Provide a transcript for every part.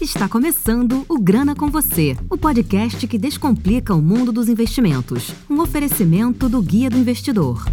Está começando o Grana com Você, o podcast que descomplica o mundo dos investimentos. Um oferecimento do Guia do Investidor.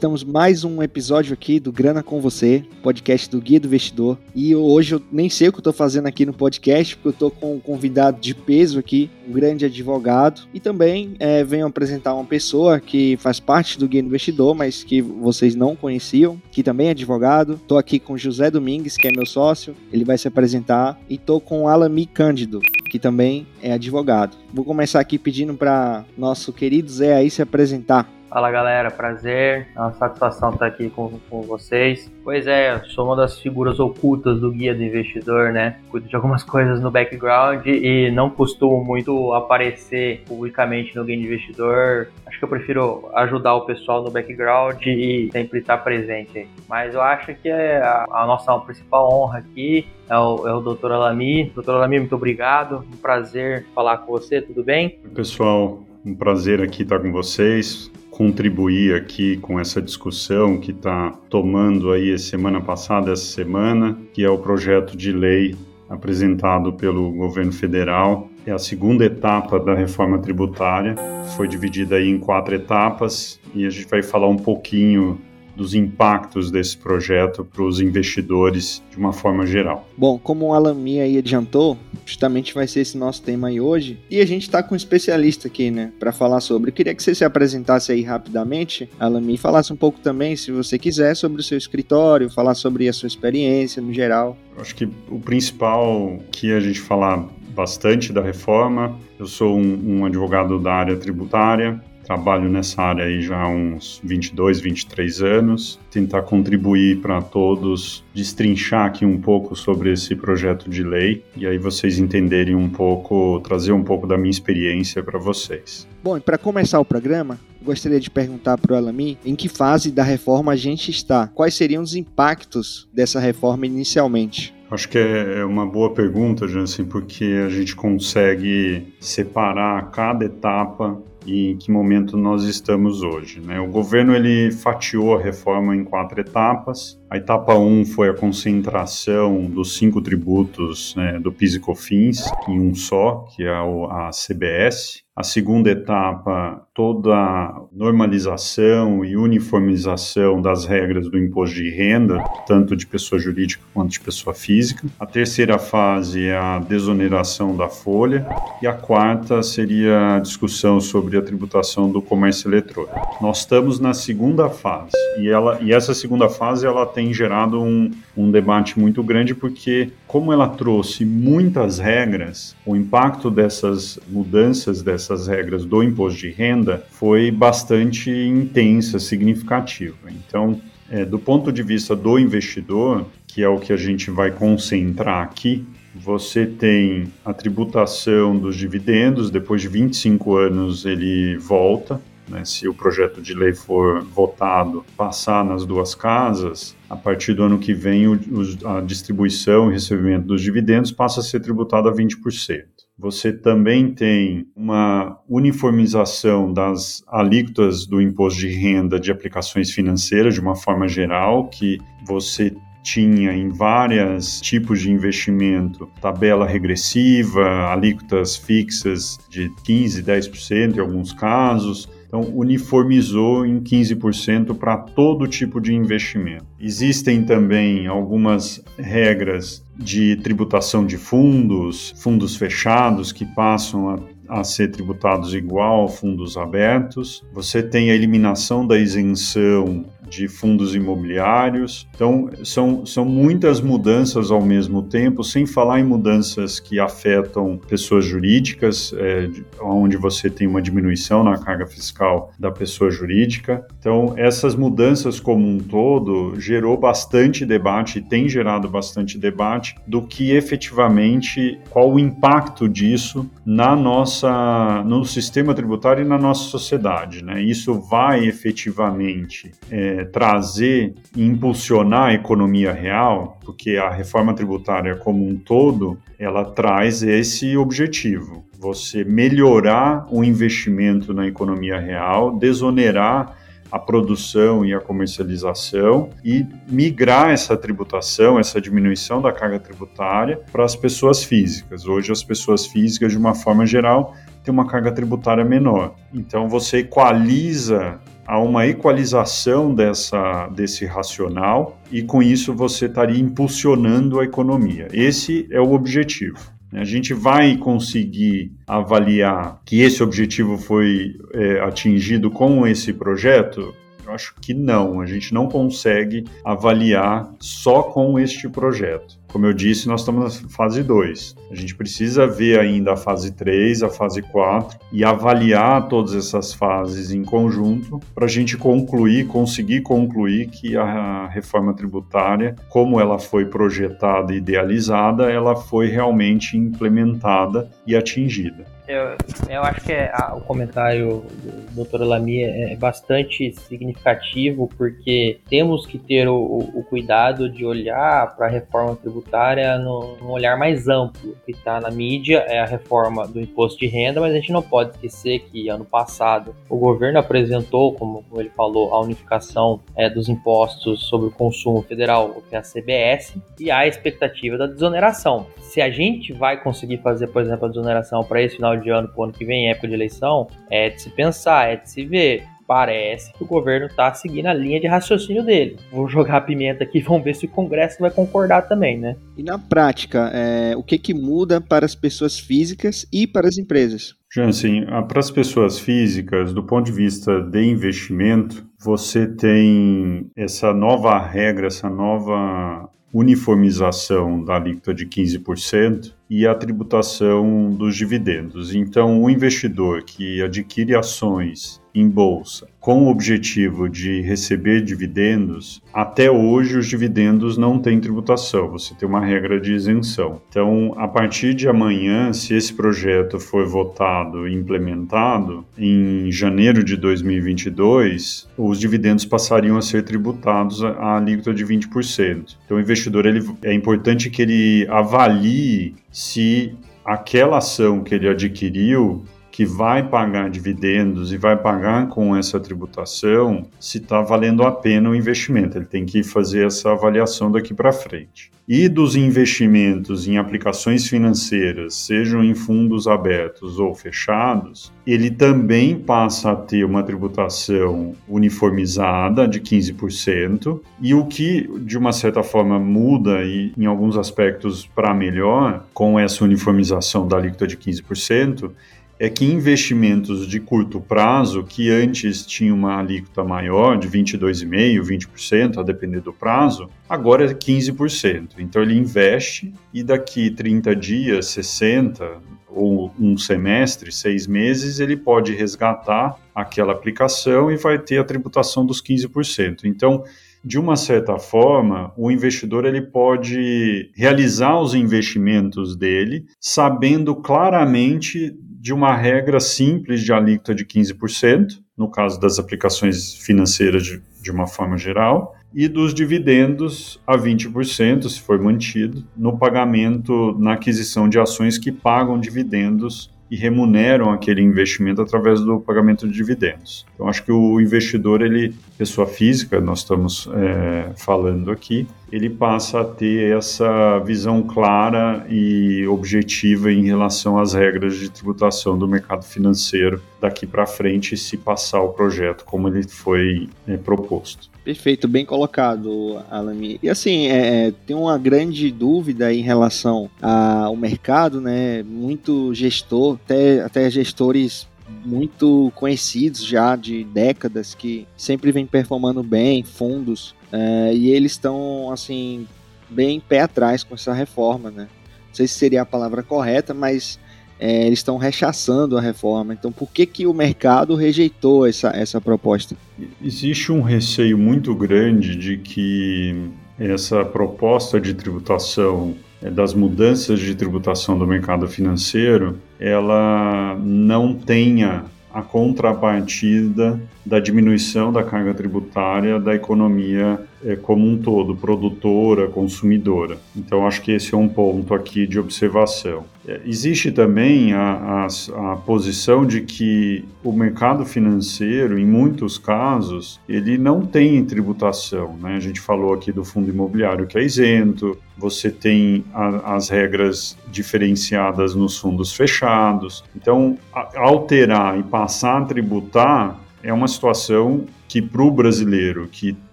Estamos mais um episódio aqui do Grana com Você, podcast do Guia do Investidor. E hoje eu nem sei o que eu tô fazendo aqui no podcast, porque eu tô com um convidado de peso aqui, um grande advogado. E também é, venho apresentar uma pessoa que faz parte do Guia do Investidor, mas que vocês não conheciam, que também é advogado. Tô aqui com José Domingues, que é meu sócio, ele vai se apresentar. E tô com Alami Cândido, que também é advogado. Vou começar aqui pedindo para nosso querido Zé aí se apresentar. Fala galera, prazer, é uma satisfação estar aqui com, com vocês. Pois é, sou uma das figuras ocultas do Guia do Investidor, né? Cuido de algumas coisas no background e não costumo muito aparecer publicamente no Guia do Investidor. Acho que eu prefiro ajudar o pessoal no background e sempre estar presente. Mas eu acho que é a, a nossa principal honra aqui é o, é o Dr. Alami. Dr. Alami, muito obrigado. Um prazer falar com você, tudo bem? Pessoal. Um prazer aqui estar com vocês contribuir aqui com essa discussão que está tomando aí semana passada, essa semana, que é o projeto de lei apresentado pelo governo federal. É a segunda etapa da reforma tributária, foi dividida aí em quatro etapas e a gente vai falar um pouquinho dos impactos desse projeto para os investidores de uma forma geral. Bom, como o Alami aí adiantou, justamente vai ser esse nosso tema aí hoje. E a gente está com um especialista aqui, né, para falar sobre. Eu queria que você se apresentasse aí rapidamente, Alami, e falasse um pouco também, se você quiser, sobre o seu escritório, falar sobre a sua experiência no geral. Eu acho que o principal que a gente falar bastante da reforma, eu sou um, um advogado da área tributária, trabalho nessa área aí já há uns 22, 23 anos, tentar contribuir para todos, destrinchar aqui um pouco sobre esse projeto de lei e aí vocês entenderem um pouco, trazer um pouco da minha experiência para vocês. Bom, e para começar o programa, gostaria de perguntar para o Alami em que fase da reforma a gente está? Quais seriam os impactos dessa reforma inicialmente? Acho que é, é uma boa pergunta, Jansen, porque a gente consegue separar cada etapa e em que momento nós estamos hoje. Né? O governo ele fatiou a reforma em quatro etapas. A etapa 1 um foi a concentração dos cinco tributos né, do PIS e COFINS em um só, que é a CBS. A segunda etapa, toda a normalização e uniformização das regras do imposto de renda, tanto de pessoa jurídica quanto de pessoa física. A terceira fase é a desoneração da folha. E a quarta seria a discussão sobre a tributação do comércio eletrônico. Nós estamos na segunda fase e, ela, e essa segunda fase ela tem gerado um, um debate muito grande porque como ela trouxe muitas regras, o impacto dessas mudanças dessas regras do imposto de renda foi bastante intensa, significativa. Então, é, do ponto de vista do investidor, que é o que a gente vai concentrar aqui, você tem a tributação dos dividendos, depois de 25 anos ele volta, né, se o projeto de lei for votado, passar nas duas casas, a partir do ano que vem o, a distribuição e recebimento dos dividendos passa a ser tributado a 20%. Você também tem uma uniformização das alíquotas do imposto de renda de aplicações financeiras de uma forma geral, que você tinha em vários tipos de investimento tabela regressiva, alíquotas fixas de 15, 10% em alguns casos. Então, uniformizou em 15% para todo tipo de investimento. Existem também algumas regras de tributação de fundos, fundos fechados que passam a a ser tributados igual fundos abertos. Você tem a eliminação da isenção de fundos imobiliários. Então, são, são muitas mudanças ao mesmo tempo, sem falar em mudanças que afetam pessoas jurídicas, é, onde você tem uma diminuição na carga fiscal da pessoa jurídica. Então, essas mudanças como um todo gerou bastante debate e tem gerado bastante debate do que efetivamente, qual o impacto disso na nossa, no sistema tributário e na nossa sociedade. Né? Isso vai efetivamente é, trazer e impulsionar a economia real, porque a reforma tributária como um todo, ela traz esse objetivo, você melhorar o investimento na economia real, desonerar a produção e a comercialização e migrar essa tributação, essa diminuição da carga tributária para as pessoas físicas. Hoje, as pessoas físicas, de uma forma geral, têm uma carga tributária menor. Então, você equaliza a uma equalização dessa, desse racional e com isso você estaria impulsionando a economia. Esse é o objetivo. A gente vai conseguir avaliar que esse objetivo foi é, atingido com esse projeto? Eu acho que não, a gente não consegue avaliar só com este projeto. Como eu disse, nós estamos na fase 2. A gente precisa ver ainda a fase 3, a fase 4 e avaliar todas essas fases em conjunto para a gente concluir, conseguir concluir que a reforma tributária, como ela foi projetada e idealizada, ela foi realmente implementada e atingida. Eu, eu acho que é, a, o comentário do Dr. Lamy é, é, bastante significativo, porque temos que ter o, o cuidado de olhar para a reforma tributária num, olhar mais amplo. O que está na mídia é a reforma do imposto de renda, mas a gente não pode esquecer que ano passado o governo apresentou, como ele falou, a unificação é, dos impostos sobre o consumo federal, o que é a CBS, e a expectativa da desoneração. Se a gente vai conseguir fazer, por exemplo, a desoneração para esse final de ano, para o ano que vem, época de eleição, é de se pensar, é de se ver. Parece que o governo está seguindo a linha de raciocínio dele. Vou jogar a pimenta aqui, vamos ver se o Congresso vai concordar também, né? E na prática, é, o que, que muda para as pessoas físicas e para as empresas? Jansen, para as pessoas físicas, do ponto de vista de investimento, você tem essa nova regra, essa nova uniformização da alíquota de 15% e a tributação dos dividendos. Então, o investidor que adquire ações em bolsa com o objetivo de receber dividendos, até hoje os dividendos não têm tributação, você tem uma regra de isenção. Então, a partir de amanhã, se esse projeto for votado e implementado, em janeiro de 2022, os dividendos passariam a ser tributados à alíquota de 20%. Então, o investidor ele, é importante que ele avalie se aquela ação que ele adquiriu que vai pagar dividendos e vai pagar com essa tributação, se está valendo a pena o investimento. Ele tem que fazer essa avaliação daqui para frente. E dos investimentos em aplicações financeiras, sejam em fundos abertos ou fechados, ele também passa a ter uma tributação uniformizada de 15%, e o que, de uma certa forma, muda e, em alguns aspectos para melhor com essa uniformização da alíquota de 15%, é que investimentos de curto prazo, que antes tinham uma alíquota maior, de 22,5%, 20%, a depender do prazo, agora é 15%. Então ele investe e daqui 30 dias, 60 ou um semestre, seis meses, ele pode resgatar aquela aplicação e vai ter a tributação dos 15%. Então, de uma certa forma, o investidor ele pode realizar os investimentos dele sabendo claramente de uma regra simples de alíquota de 15%, no caso das aplicações financeiras de, de uma forma geral, e dos dividendos a 20%, se for mantido, no pagamento, na aquisição de ações que pagam dividendos e remuneram aquele investimento através do pagamento de dividendos. Então, acho que o investidor, ele, pessoa física, nós estamos é, falando aqui, ele passa a ter essa visão clara e objetiva em relação às regras de tributação do mercado financeiro daqui para frente, se passar o projeto como ele foi é, proposto. Perfeito, bem colocado, Alami. E assim, é, é, tem uma grande dúvida em relação ao mercado, né? Muito gestor, até, até gestores muito conhecidos já de décadas que sempre vem performando bem, fundos, é, e eles estão assim bem pé atrás com essa reforma, né? Não sei se seria a palavra correta, mas é, eles estão rechaçando a reforma. Então, por que, que o mercado rejeitou essa, essa proposta? Existe um receio muito grande de que essa proposta de tributação das mudanças de tributação do mercado financeiro, ela não tenha a contrapartida da diminuição da carga tributária da economia é, como um todo, produtora, consumidora. Então, acho que esse é um ponto aqui de observação. É, existe também a, a, a, posição de que o mercado financeiro, em muitos casos, ele não tem tributação. Né? A gente falou aqui do fundo imobiliário que é isento, você tem a, as regras diferenciadas nos fundos fechados. Então, alterar e passar a tributar é uma situação que, para o brasileiro que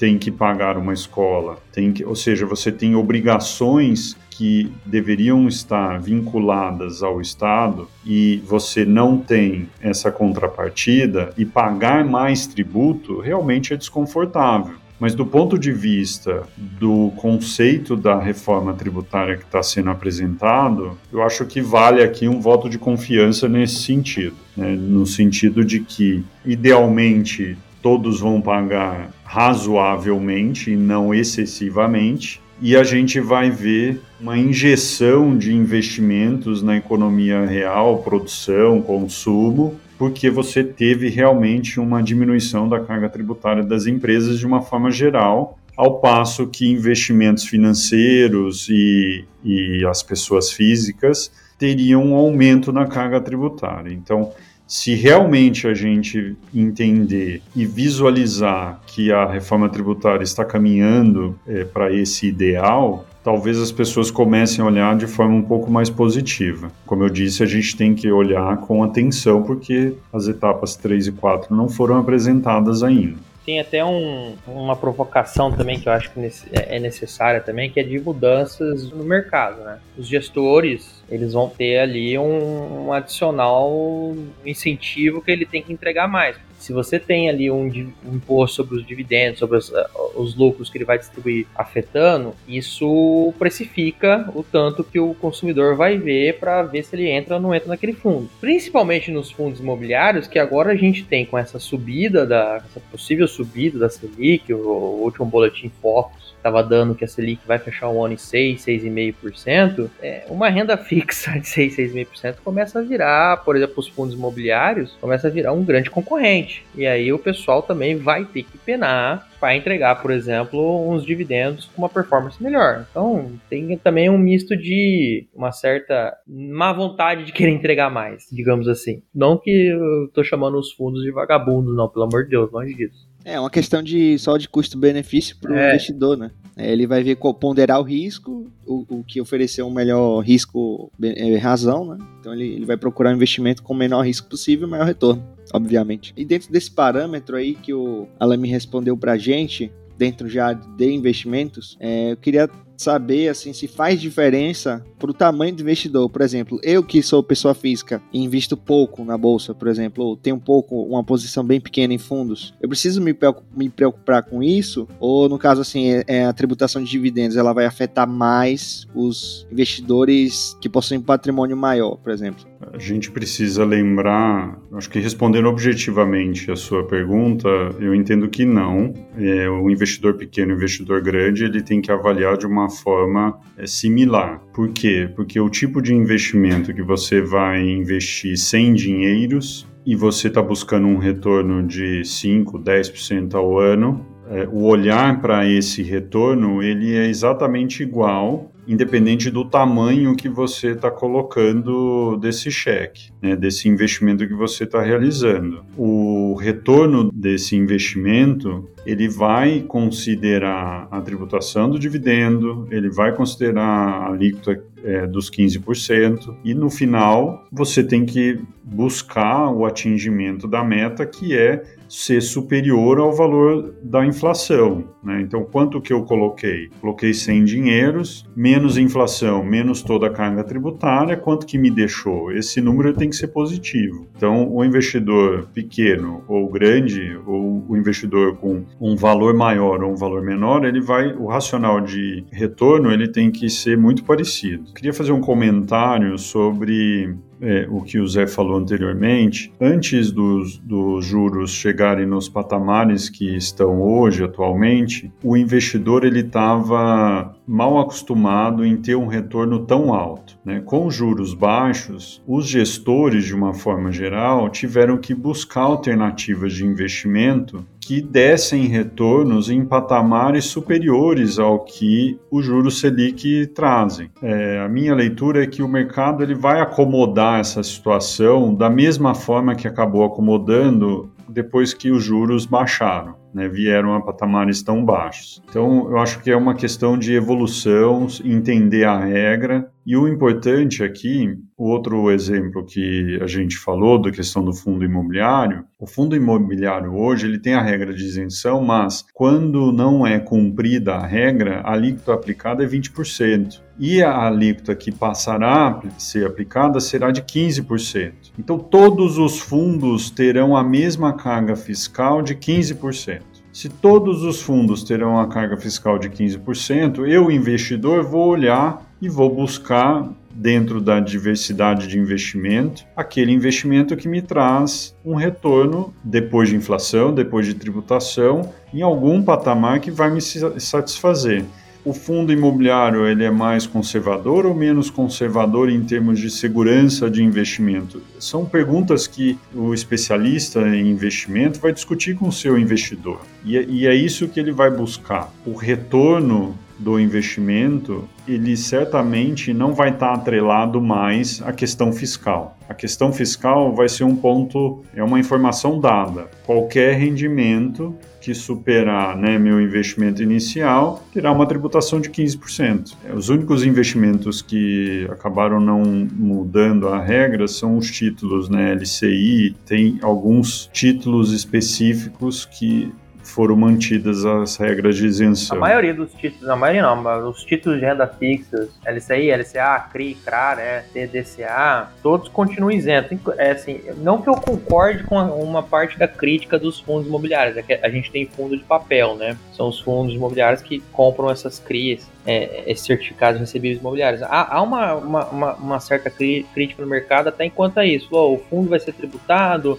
tem que pagar uma escola, tem que, ou seja, você tem obrigações que deveriam estar vinculadas ao Estado e você não tem essa contrapartida e pagar mais tributo realmente é desconfortável. Mas do ponto de vista do conceito da reforma tributária que está sendo apresentado, eu acho que vale aqui um voto de confiança nesse sentido, né? no sentido de que, idealmente, todos vão pagar razoavelmente e não excessivamente, e a gente vai ver uma injeção de investimentos na economia real, produção, consumo, porque você teve realmente uma diminuição da carga tributária das empresas de uma forma geral, ao passo que investimentos financeiros e, e as pessoas físicas teriam um aumento na carga tributária. Então, se realmente a gente entender e visualizar que a reforma tributária está caminhando é, para esse ideal, talvez as pessoas comecem a olhar de forma um pouco mais positiva. Como eu disse, a gente tem que olhar com atenção porque as etapas 3 e 4 não foram apresentadas ainda. Tem até um, uma provocação também que eu acho que é, é necessária também, que é de mudanças no mercado, né? Os gestores eles vão ter ali um, um adicional incentivo que ele tem que entregar mais. Se você tem ali um, um imposto sobre os dividendos, sobre os, uh, os, lucros que ele vai distribuir afetando, isso precifica o tanto que o consumidor vai ver para ver se ele entra ou não entra naquele fundo. Principalmente nos fundos imobiliários, que agora a gente tem com essa subida, da, essa possível subida da Selic, o, o último boletim Focus estava dando que a Selic vai fechar o ano em 6, 6,5%, é, uma renda fixa de 6, 6,5% começa a virar, por exemplo, os fundos imobiliários, começa a virar um grande concorrente. E aí o pessoal também vai ter que penar para entregar, por exemplo, uns dividendos com uma performance melhor. Então, tem também um misto de uma certa má vontade de querer entregar mais, digamos assim. Não que eu tô chamando os fundos de vagabundos, não, pelo amor de Deus, longe disso. É uma questão de só de custo-benefício para o é. investidor, né? É, ele vai ver ponderar o risco, o, o que oferecer um melhor risco é, razão, né? Então ele, ele vai procurar um investimento com o menor risco possível e maior retorno, obviamente. E dentro desse parâmetro aí que o Alan me respondeu pra gente, dentro já de investimentos, é, eu queria saber assim se faz diferença para o tamanho do investidor. Por exemplo, eu que sou pessoa física e invisto pouco na bolsa, por exemplo, ou tenho um pouco uma posição bem pequena em fundos, eu preciso me, me preocupar com isso? Ou no caso assim, é, é, a tributação de dividendos ela vai afetar mais os investidores que possuem patrimônio maior, por exemplo? A gente precisa lembrar, acho que respondendo objetivamente a sua pergunta, eu entendo que não. É, o investidor pequeno, o investidor grande, ele tem que avaliar de uma forma é, similar. Por quê? Porque o tipo de investimento que você vai investir sem dinheiros e você está buscando um retorno de 5, 10% ao ano, é, o olhar para esse retorno ele é exatamente igual independente do tamanho que você está colocando desse cheque, né, desse investimento que você está realizando. O retorno desse investimento ele vai considerar a tributação do dividendo, ele vai considerar a alíquota é, dos 15%, e no final você tem que buscar o atingimento da meta que é ser superior ao valor da inflação. Né? Então, quanto que eu coloquei? Coloquei 100 dinheiros, menos inflação, menos toda a carga tributária, quanto que me deixou? Esse número tem que ser positivo. Então, o investidor pequeno ou grande, ou o investidor com um valor maior ou um valor menor, ele vai, o racional de retorno, ele tem que ser muito parecido. Queria fazer um comentário sobre é, o que o Zé falou anteriormente, antes dos, dos juros chegarem nos patamares que estão hoje, atualmente, o investidor ele estava mal acostumado em ter um retorno tão alto. Né? Com juros baixos, os gestores, de uma forma geral, tiveram que buscar alternativas de investimento que dessem retornos em patamares superiores ao que os juros Selic trazem. É, a minha leitura é que o mercado ele vai acomodar essa situação da mesma forma que acabou acomodando depois que os juros baixaram né, vieram a patamares tão baixos. Então, eu acho que é uma questão de evolução, entender a regra. E o importante aqui, o outro exemplo que a gente falou da questão do fundo imobiliário, o fundo imobiliário hoje ele tem a regra de isenção, mas quando não é cumprida a regra, a alíquota aplicada é 20%. E a alíquota que passará a ser aplicada será de 15%. Então, todos os fundos terão a mesma carga fiscal de 15%. Se todos os fundos terão a carga fiscal de 15%, eu, investidor, vou olhar e vou buscar, dentro da diversidade de investimento, aquele investimento que me traz um retorno depois de inflação, depois de tributação, em algum patamar que vai me satisfazer o fundo imobiliário ele é mais conservador ou menos conservador em termos de segurança de investimento? São perguntas que o especialista em investimento vai discutir com o seu investidor. E, é, é isso que ele vai buscar. O retorno do investimento, ele certamente não vai estar atrelado mais à questão fiscal. A questão fiscal vai ser um ponto, é uma informação dada. Qualquer rendimento que superar né, meu investimento inicial terá uma tributação de 15%. Os únicos investimentos que acabaram não mudando a regra são os títulos, né, LCI, tem alguns títulos específicos que foram mantidas as regras de isenção. A maioria dos títulos, a maioria não, mas os títulos de renda fixas, LCI, LCA, CRI, CRAR, é, TDCA, todos continuam isentos. É assim, não que eu concorde com uma parte da crítica dos fundos imobiliários, é que a gente tem fundo de papel, né? São os fundos imobiliários que compram essas CRIs, é, esses certificados recebíveis imobiliários. Há, há uma, uma, uma, uma, certa crítica no mercado até enquanto é isso. O fundo vai ser tributado,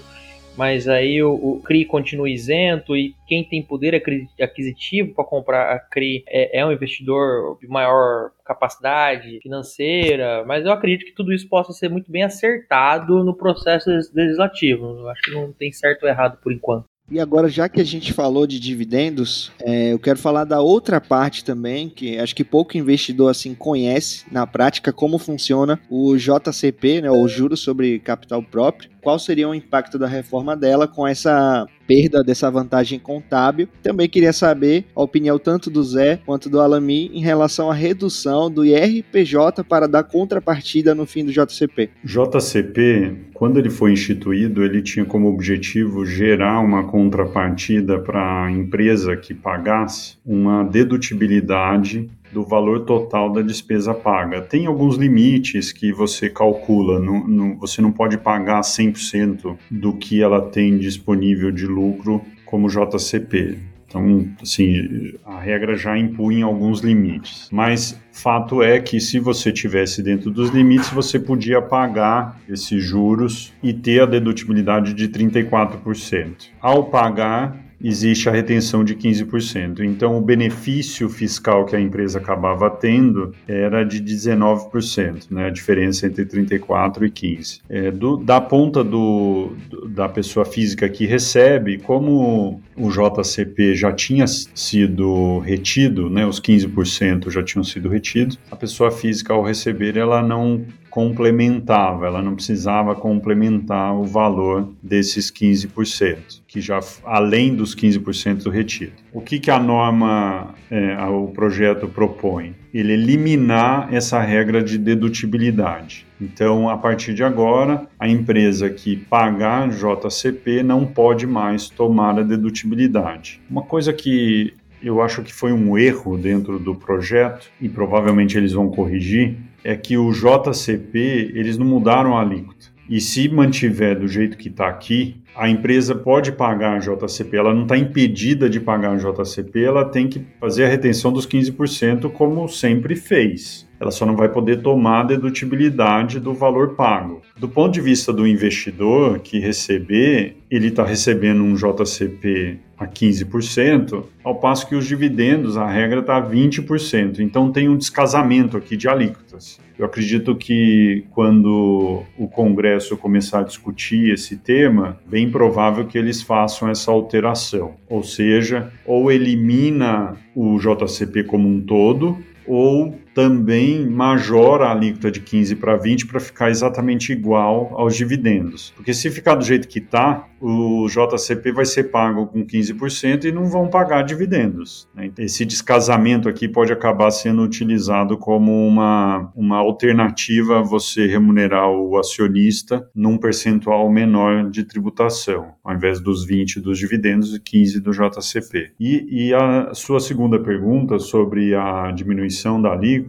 mas aí o, o, CRI continua isento e quem tem poder aquisitivo para comprar a CRI é, é, um investidor de maior capacidade financeira, mas eu acredito que tudo isso possa ser muito bem acertado no processo legislativo. Eu acho que não tem certo ou errado por enquanto. E agora, já que a gente falou de dividendos, é, eu quero falar da outra parte também, que acho que pouco investidor assim conhece na prática como funciona o JCP, né, o Juros sobre Capital Próprio. Qual seria o impacto da reforma dela com essa perda dessa vantagem contábil. Também queria saber a opinião tanto do Zé quanto do Alami em relação à redução do IRPJ para dar contrapartida no fim do JCP. JCP, quando ele foi instituído, ele tinha como objetivo gerar uma contrapartida para a empresa que pagasse uma dedutibilidade do valor total da despesa paga. Tem alguns limites que você calcula, no, no, você não pode pagar 100% do que ela tem disponível de lucro como JCP. Então, assim, a regra já impunha alguns limites. Mas fato é que se você tivesse dentro dos limites, você podia pagar esses juros e ter a dedutibilidade de 34%. Ao pagar, existe a retenção de 15%. Então, o benefício fiscal que a empresa acabava tendo era de 19%, né? a diferença entre 34% e 15%. É, do, da ponta do, da pessoa física que recebe, como o JCP já tinha sido retido, né? os 15% já tinham sido retidos, a pessoa física, ao receber, ela não complementava, ela não precisava complementar o valor desses 15%, que já além dos 15% do retido. O que, que a norma, é, o projeto propõe? Ele eliminar essa regra de dedutibilidade. Então, a partir de agora, a empresa que pagar JCP não pode mais tomar a dedutibilidade. Uma coisa que eu acho que foi um erro dentro do projeto, e provavelmente eles vão corrigir, é que o JCP, eles não mudaram a alíquota. E se mantiver do jeito que está aqui, a empresa pode pagar a JCP, ela não está impedida de pagar a JCP, ela tem que fazer a retenção dos 15% como sempre fez. Ela só não vai poder tomar a dedutibilidade do valor pago. Do ponto de vista do investidor que receber, ele está recebendo um JCP a 15%, ao passo que os dividendos, a regra está a 20%. Então tem um descasamento aqui de alíquotas. Eu acredito que quando o Congresso começar a discutir esse tema, bem provável que eles façam essa alteração. Ou seja, ou elimina o JCP como um todo, ou também majora a alíquota de 15 para 20 para ficar exatamente igual aos dividendos. Porque se ficar do jeito que está, o JCP vai ser pago com 15% e não vão pagar dividendos. Né? Esse descasamento aqui pode acabar sendo utilizado como uma, uma alternativa a você remunerar o acionista num percentual menor de tributação, ao invés dos 20 dos dividendos e 15 do JCP. E, e a sua segunda pergunta sobre a diminuição da alíquota,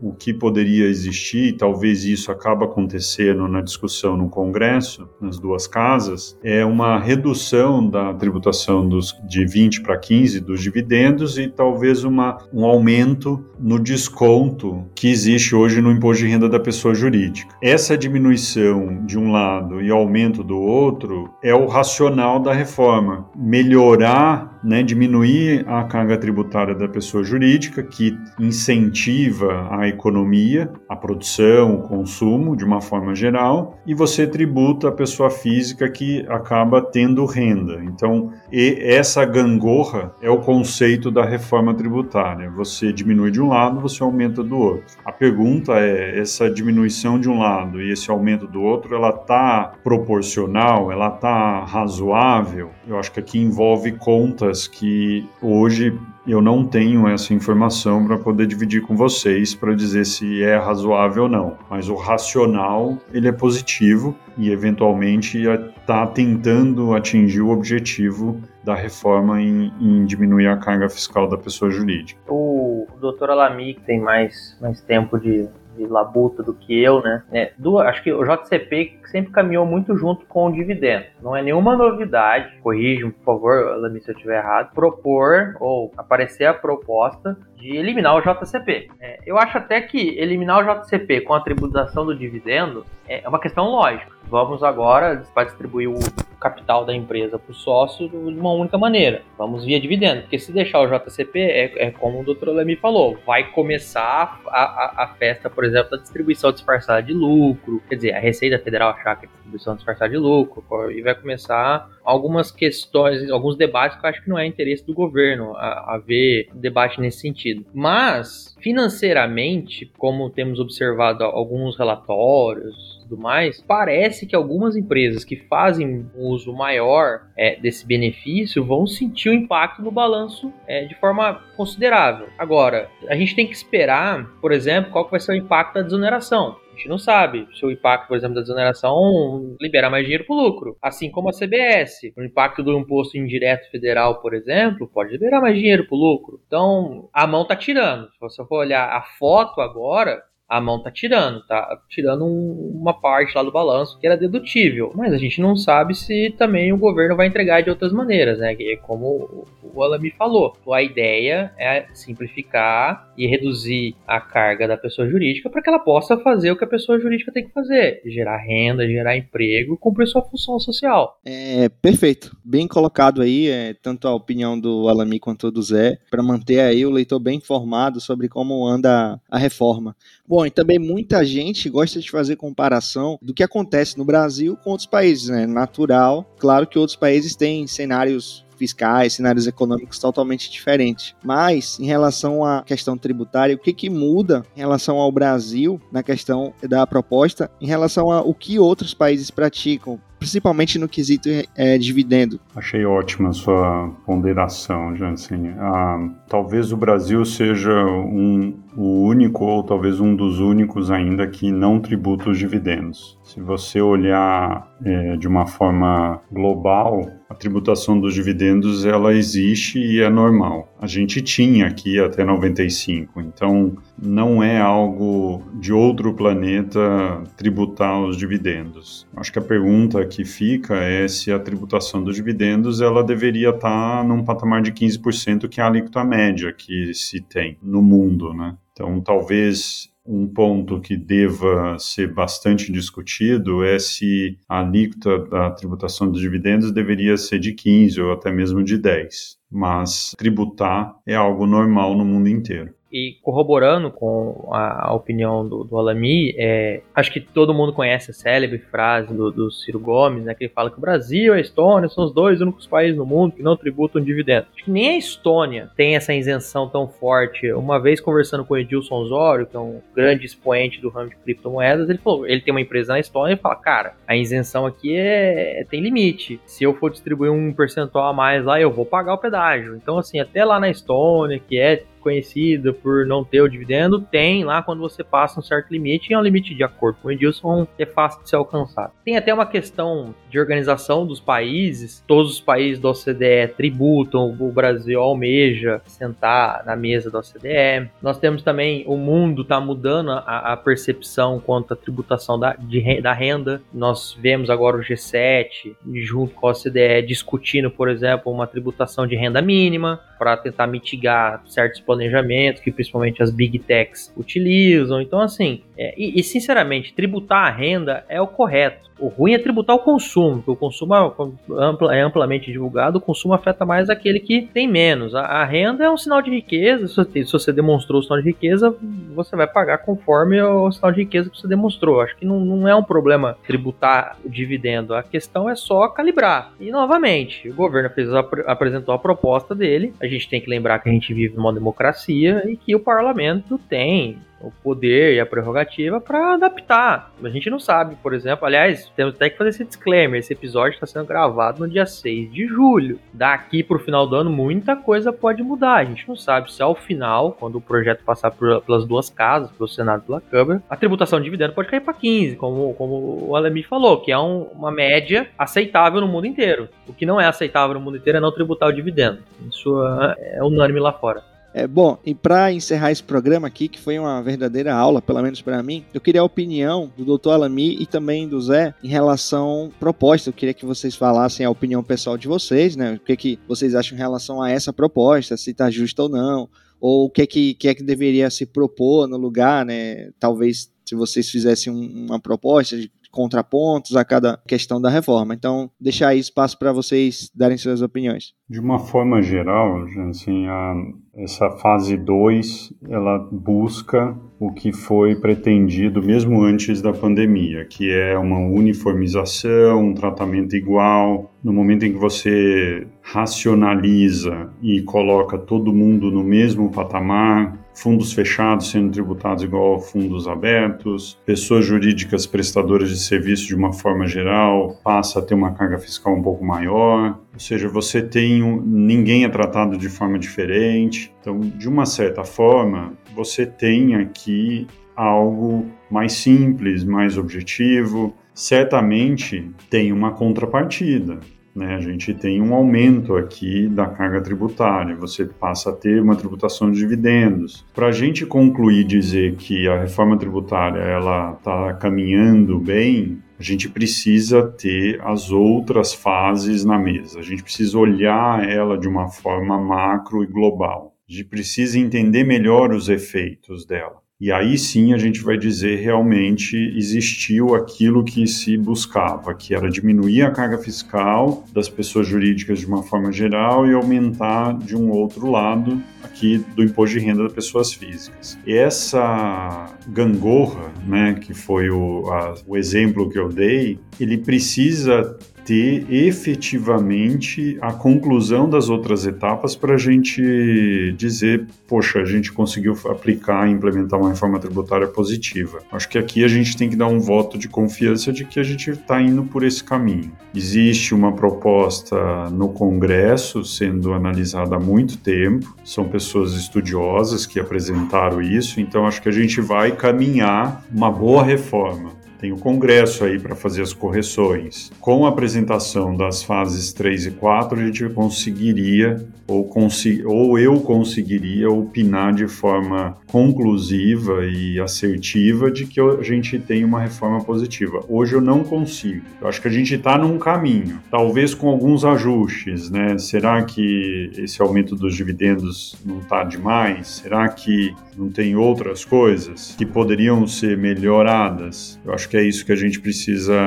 o que poderia existir, e talvez isso acabe acontecendo na discussão no Congresso, nas duas casas, é uma uma redução da tributação dos, de 20 para 15 dos dividendos e talvez uma, um aumento no desconto que existe hoje no imposto de renda da pessoa jurídica. Essa diminuição de um lado e aumento do outro é o racional da reforma. Melhorar, né, diminuir a carga tributária da pessoa jurídica, que incentiva a economia, a produção, o consumo de uma forma geral, e você tributa a pessoa física que acaba tendo renda. Então, essa gangorra é o conceito da reforma tributária. Você diminui de um lado, você aumenta do outro. A pergunta é, essa diminuição de um lado e esse aumento do outro, ela está proporcional? Ela está razoável? Eu acho que aqui envolve contas que hoje eu não tenho essa informação para poder dividir com vocês para dizer se é razoável ou não. Mas o racional ele é positivo e eventualmente está tentando atingir o objetivo da reforma em, em, diminuir a carga fiscal da pessoa jurídica. O doutor Alami, que tem mais, mais tempo de, de labuta do que eu, né? É, do, acho que o JCP sempre caminhou muito junto com o dividendo. Não é nenhuma novidade, corrijam, por favor, Lami, se eu estiver errado, propor ou aparecer a proposta de eliminar o JCP. É, eu acho até que eliminar o JCP com a tributação do dividendo é uma questão lógica. Vamos agora para distribuir o capital da empresa para o sócio de uma única maneira. Vamos via dividendo, porque se deixar o JCP, é, é como o Dr. Lemi falou, vai começar a, a, a, festa, por exemplo, da distribuição disfarçada de lucro, quer dizer, a Receita Federal achar que é distribuição disfarçada de lucro, e vai começar algumas questões, alguns debates que eu acho que não é interesse do governo a, a ver debate nesse sentido. Mas, financeiramente, como temos observado alguns relatórios, tudo mais, parece que algumas empresas que fazem um uso maior é, desse benefício vão sentir o impacto no balanço é, de forma considerável. Agora, a gente tem que esperar, por exemplo, qual que vai ser o impacto da desoneração. A gente não sabe se o impacto, por exemplo, da desoneração libera mais dinheiro para o lucro. Assim como a CBS. O impacto do imposto indireto federal, por exemplo, pode liberar mais dinheiro para o lucro. Então, a mão está tirando. Se você for olhar a foto agora, a mão tá tirando, tá tirando um, uma parte lá do balanço que era dedutível. Mas a gente não sabe se também o governo vai entregar de outras maneiras, né? É como o Alami falou. A ideia é simplificar e reduzir a carga da pessoa jurídica para que ela possa fazer o que a pessoa jurídica tem que fazer: gerar renda, gerar emprego, cumprir sua função social. É perfeito, bem colocado aí, é, tanto a opinião do Alami quanto do Zé, para manter aí o leitor bem informado sobre como anda a reforma. Bom, Bom, e também muita gente gosta de fazer comparação do que acontece no Brasil com outros países, né? Natural. Claro que outros países têm cenários fiscais, cenários econômicos totalmente diferentes. Mas, em relação à questão tributária, o que, que muda em relação ao Brasil na questão da proposta, em relação ao que outros países praticam? principalmente no quesito é, dividendo. Achei ótima a sua ponderação, Jansen. Ah, talvez o Brasil seja um, o único, ou talvez um dos únicos ainda, que não tributa os dividendos. Se você olhar é, de uma forma global, a tributação dos dividendos ela existe e é normal. A gente tinha aqui até 95, então não é algo de outro planeta tributar os dividendos. Acho que a pergunta que fica é se a tributação dos dividendos ela deveria estar num patamar de 15%, que é a alíquota média que se tem no mundo, né? Então, talvez Um ponto que deva ser bastante discutido é se a alíquota da tributação dos dividendos deveria ser de 15 ou até mesmo de 10. Mas tributar é algo normal no mundo inteiro. E corroborando com a, opinião do, do Alami, é, acho que todo mundo conhece a célebre frase do, do, Ciro Gomes, né, que ele fala que o Brasil e a Estônia são os dois únicos países no mundo que não tributam dividendos. Acho que nem a Estônia tem essa isenção tão forte. Uma vez conversando com o Edilson Osório, que é um grande expoente do ramo de criptomoedas, ele falou, ele tem uma empresa na Estônia e fala, cara, a isenção aqui é, tem limite. Se eu for distribuir um percentual a mais lá, eu vou pagar o pedágio. Então, assim, até lá na Estônia, que é conhecida por não ter o dividendo, tem lá quando você passa um certo limite, e é um limite de acordo com o Edilson, é fácil de ser alcançado. Tem até uma questão de organização dos países, todos os países da OCDE tributam, o Brasil almeja sentar na mesa da OCDE. Nós temos também, o mundo está mudando a, a, percepção quanto à tributação da, de, da renda. Nós vemos agora o G7, junto com a OCDE, discutindo, por exemplo, uma tributação de renda mínima para tentar mitigar certos planejamentos que principalmente as big techs utilizam. Então, assim, é, e, e, sinceramente, tributar a renda é o correto. O ruim é tributar o consumo, porque o consumo é, é amplamente divulgado, o consumo afeta mais aquele que tem menos. A, renda é um sinal de riqueza, se você, se você, demonstrou o sinal de riqueza, você vai pagar conforme o sinal de riqueza que você demonstrou. Acho que não, não é um problema tributar o dividendo, a questão é só calibrar. E novamente, o governo fez, apresentou a proposta dele, a gente tem que lembrar que a gente vive numa democracia e que o parlamento tem o poder e a prerrogativa para adaptar. A gente não sabe, por exemplo, aliás, temos até que fazer esse disclaimer, esse episódio está sendo gravado no dia 6 de julho. Daqui para o final do ano, muita coisa pode mudar. A gente não sabe se ao final, quando o projeto passar por, pelas duas casas, pelo Senado e pela Câmara, a tributação de dividendo pode cair para 15, como, como o Alemi falou, que é um, uma média aceitável no mundo inteiro. O que não é aceitável no mundo inteiro é não tributar o dividendo. Isso é, é unânime lá fora. É, bom, e para encerrar esse programa aqui, que foi uma verdadeira aula, pelo menos para mim, eu queria a opinião do Dr. Alami e também do Zé em relação à proposta. Eu queria que vocês falassem a opinião pessoal de vocês, né? O que, que vocês acham em relação a essa proposta, se está justa ou não, ou o que, que, que é que deveria se propor no lugar, né? Talvez se vocês fizessem uma proposta de contrapontos a cada questão da reforma. Então, deixar aí espaço para vocês darem suas opiniões. De uma forma geral, assim, a, essa fase 2, ela busca o que foi pretendido mesmo antes da pandemia, que é uma uniformização, um tratamento igual. No momento em que você racionaliza e coloca todo mundo no mesmo patamar, fundos fechados sendo tributados igual a fundos abertos, pessoas jurídicas prestadoras de serviço de uma forma geral passa a ter uma carga fiscal um pouco maior, ou seja, você tem um, ninguém é tratado de forma diferente. Então, de uma certa forma, você tem aqui algo mais simples, mais objetivo. Certamente tem uma contrapartida. Né? A gente tem um aumento aqui da carga tributária, você passa a ter uma tributação de dividendos. Para a gente concluir dizer que a reforma tributária ela está caminhando bem, a gente precisa ter as outras fases na mesa. A gente precisa olhar ela de uma forma macro e global. A gente precisa entender melhor os efeitos dela. E aí sim a gente vai dizer realmente existiu aquilo que se buscava, que era diminuir a carga fiscal das pessoas jurídicas de uma forma geral e aumentar de um outro lado aqui do imposto de renda das pessoas físicas. E essa gangorra, né, que foi o, a, o exemplo que eu dei, ele precisa ter efetivamente a conclusão das outras etapas para a gente dizer, poxa, a gente conseguiu aplicar e implementar uma reforma tributária positiva. Acho que aqui a gente tem que dar um voto de confiança de que a gente está indo por esse caminho. Existe uma proposta no Congresso sendo analisada há muito tempo, são pessoas estudiosas que apresentaram isso, então acho que a gente vai caminhar uma boa reforma tem o Congresso aí para fazer as correções. Com a apresentação das fases 3 e 4, a gente conseguiria, ou, consi ou eu conseguiria, opinar de forma conclusiva e assertiva de que a gente tem uma reforma positiva. Hoje eu não consigo. Eu acho que a gente está num caminho, talvez com alguns ajustes, né? Será que esse aumento dos dividendos não está demais? Será que Não tem outras coisas que poderiam ser melhoradas? Eu acho que é isso que a gente precisa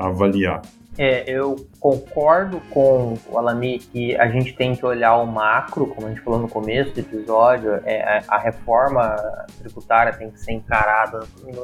avaliar. É, eu concordo com o Alami que a gente tem que olhar o macro, como a gente falou no começo do episódio, é, a reforma tributária tem que ser encarada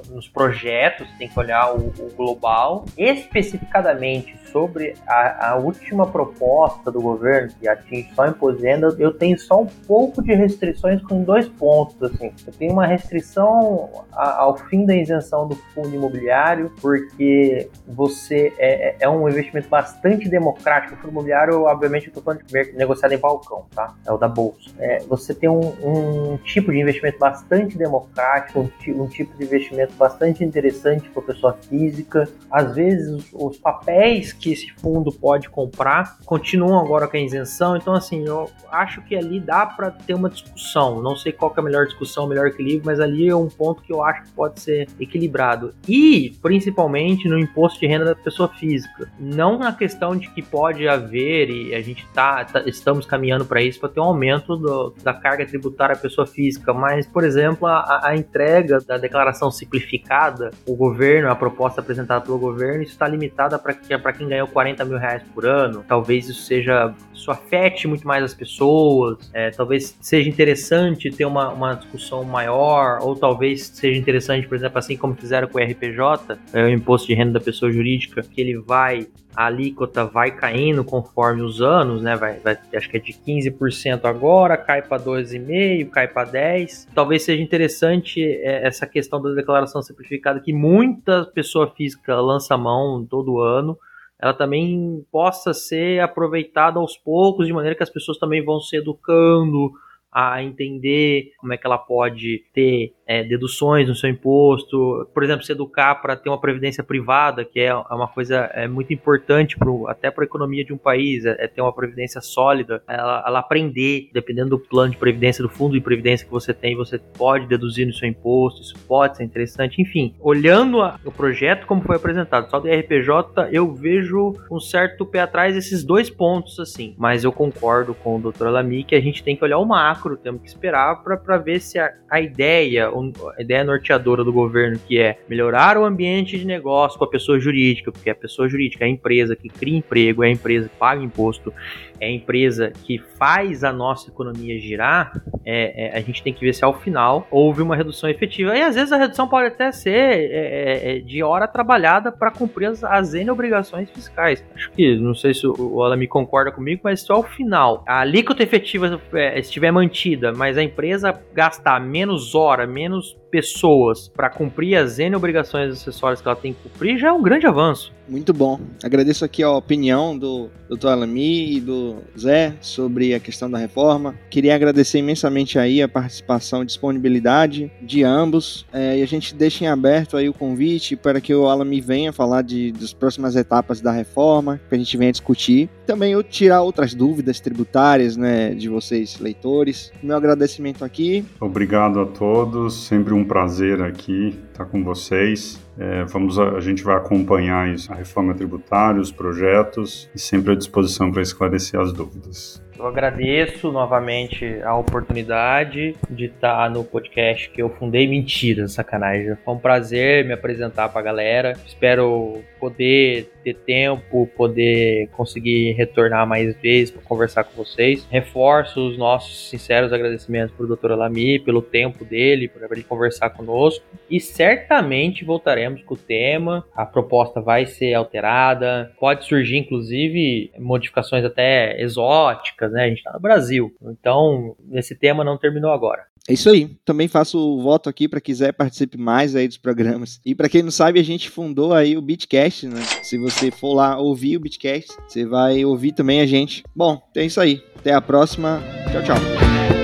nos projetos, tem que olhar o, o global. Especificadamente sobre a, a, última proposta do governo, que atinge só renda, eu tenho só um pouco de restrições com dois pontos. Assim. Eu tenho uma restrição a, ao fim da isenção do fundo imobiliário, porque você é, é, é um investimento bastante democrático. O fundo imobiliário, obviamente, eu estou falando de negociado em balcão, tá? É o da bolsa. É, você tem um, um, tipo de investimento bastante democrático, um, um tipo de investimento bastante interessante para pessoa física. Às vezes, os, papéis que esse fundo pode comprar, continuam agora com a isenção. Então, assim, eu acho que ali dá para ter uma discussão. Não sei qual é a melhor discussão, o melhor equilíbrio, mas ali é um ponto que eu acho que pode ser equilibrado. E, principalmente, no imposto de renda da pessoa física. Não na questão de que pode haver, e a gente tá, tá estamos caminhando para isso, para ter um aumento do, da carga tributária à pessoa física, mas, por exemplo, a, a entrega da declaração simplificada, o governo, a proposta apresentada pelo governo, está limitada para quem ganhou 40 mil reais por ano, talvez isso seja, isso afete muito mais as pessoas, é, talvez seja interessante ter uma, uma discussão maior, ou talvez seja interessante, por exemplo, assim como fizeram com o RPJ, é, o Imposto de Renda da Pessoa Jurídica, que ele vai a alíquota vai caindo conforme os anos, né? Vai, vai acho que é de 15% agora, cai para 2,5%, cai para 10%. Talvez seja interessante é, essa questão da declaração simplificada que muita pessoa física lança mão todo ano ela também possa ser aproveitada aos poucos, de maneira que as pessoas também vão se educando a entender como é que ela pode ter é, deduções no seu imposto, por exemplo, se educar para ter uma previdência privada, que é, é uma coisa é muito importante pro, até para a economia de um país, é, é, ter uma previdência sólida, ela, ela, aprender, dependendo do plano de previdência, do fundo de previdência que você tem, você pode deduzir no seu imposto, isso pode ser interessante, enfim, olhando a, o projeto como foi apresentado, só do RPJ, eu vejo um certo pé atrás esses dois pontos, assim, mas eu concordo com o Dr. Lamy que a gente tem que olhar o macro, temos que esperar para ver se a, a ideia a ideia norteadora do governo, que é melhorar o ambiente de negócio com a pessoa jurídica, porque a pessoa jurídica é a empresa que cria emprego, é a empresa que paga imposto, é empresa que faz a nossa economia girar, é, é, a gente tem que ver se ao final houve uma redução efetiva. E às vezes a redução pode até ser é, é, é de hora trabalhada para cumprir as, as N obrigações fiscais. Acho que, não sei se o Alan me concorda comigo, mas se ao final a alíquota efetiva é, estiver mantida, mas a empresa gastar menos hora, menos pessoas para cumprir as N obrigações acessórias que ela tem que cumprir, já é um grande avanço. Muito bom. Agradeço aqui a opinião do Dr. Alami e do Zé sobre a questão da reforma. Queria agradecer imensamente aí a participação e disponibilidade de ambos. É, e a gente deixa em aberto aí o convite para que o Alami venha falar de, das próximas etapas da reforma, que a gente venha discutir. Também eu tirar outras dúvidas tributárias né, de vocês, leitores. Meu agradecimento aqui. Obrigado a todos. Sempre um prazer aqui estar com vocês. É, vamos a, a, gente vai acompanhar isso, a reforma tributária, os projetos e sempre à disposição para esclarecer as dúvidas. Eu agradeço novamente a oportunidade de estar no podcast que eu fundei. Mentira, sacanagem. Foi um prazer me apresentar para a galera. Espero poder ter tempo, poder conseguir retornar mais vezes para conversar com vocês. Reforço os nossos sinceros agradecimentos para o Dr. Alami pelo tempo dele, por ele conversar conosco. E certamente voltaremos com o tema. A proposta vai ser alterada. Pode surgir, inclusive, modificações até exóticas, né? A gente está no Brasil. Então, esse tema não terminou agora. É isso aí. Também faço o voto aqui para quiser participe mais aí dos programas. E para quem não sabe, a gente fundou aí o Beatcast, né? Se você for lá ouvir o Beatcast, você vai ouvir também a gente. Bom, é isso aí. Até a próxima. Tchau, tchau.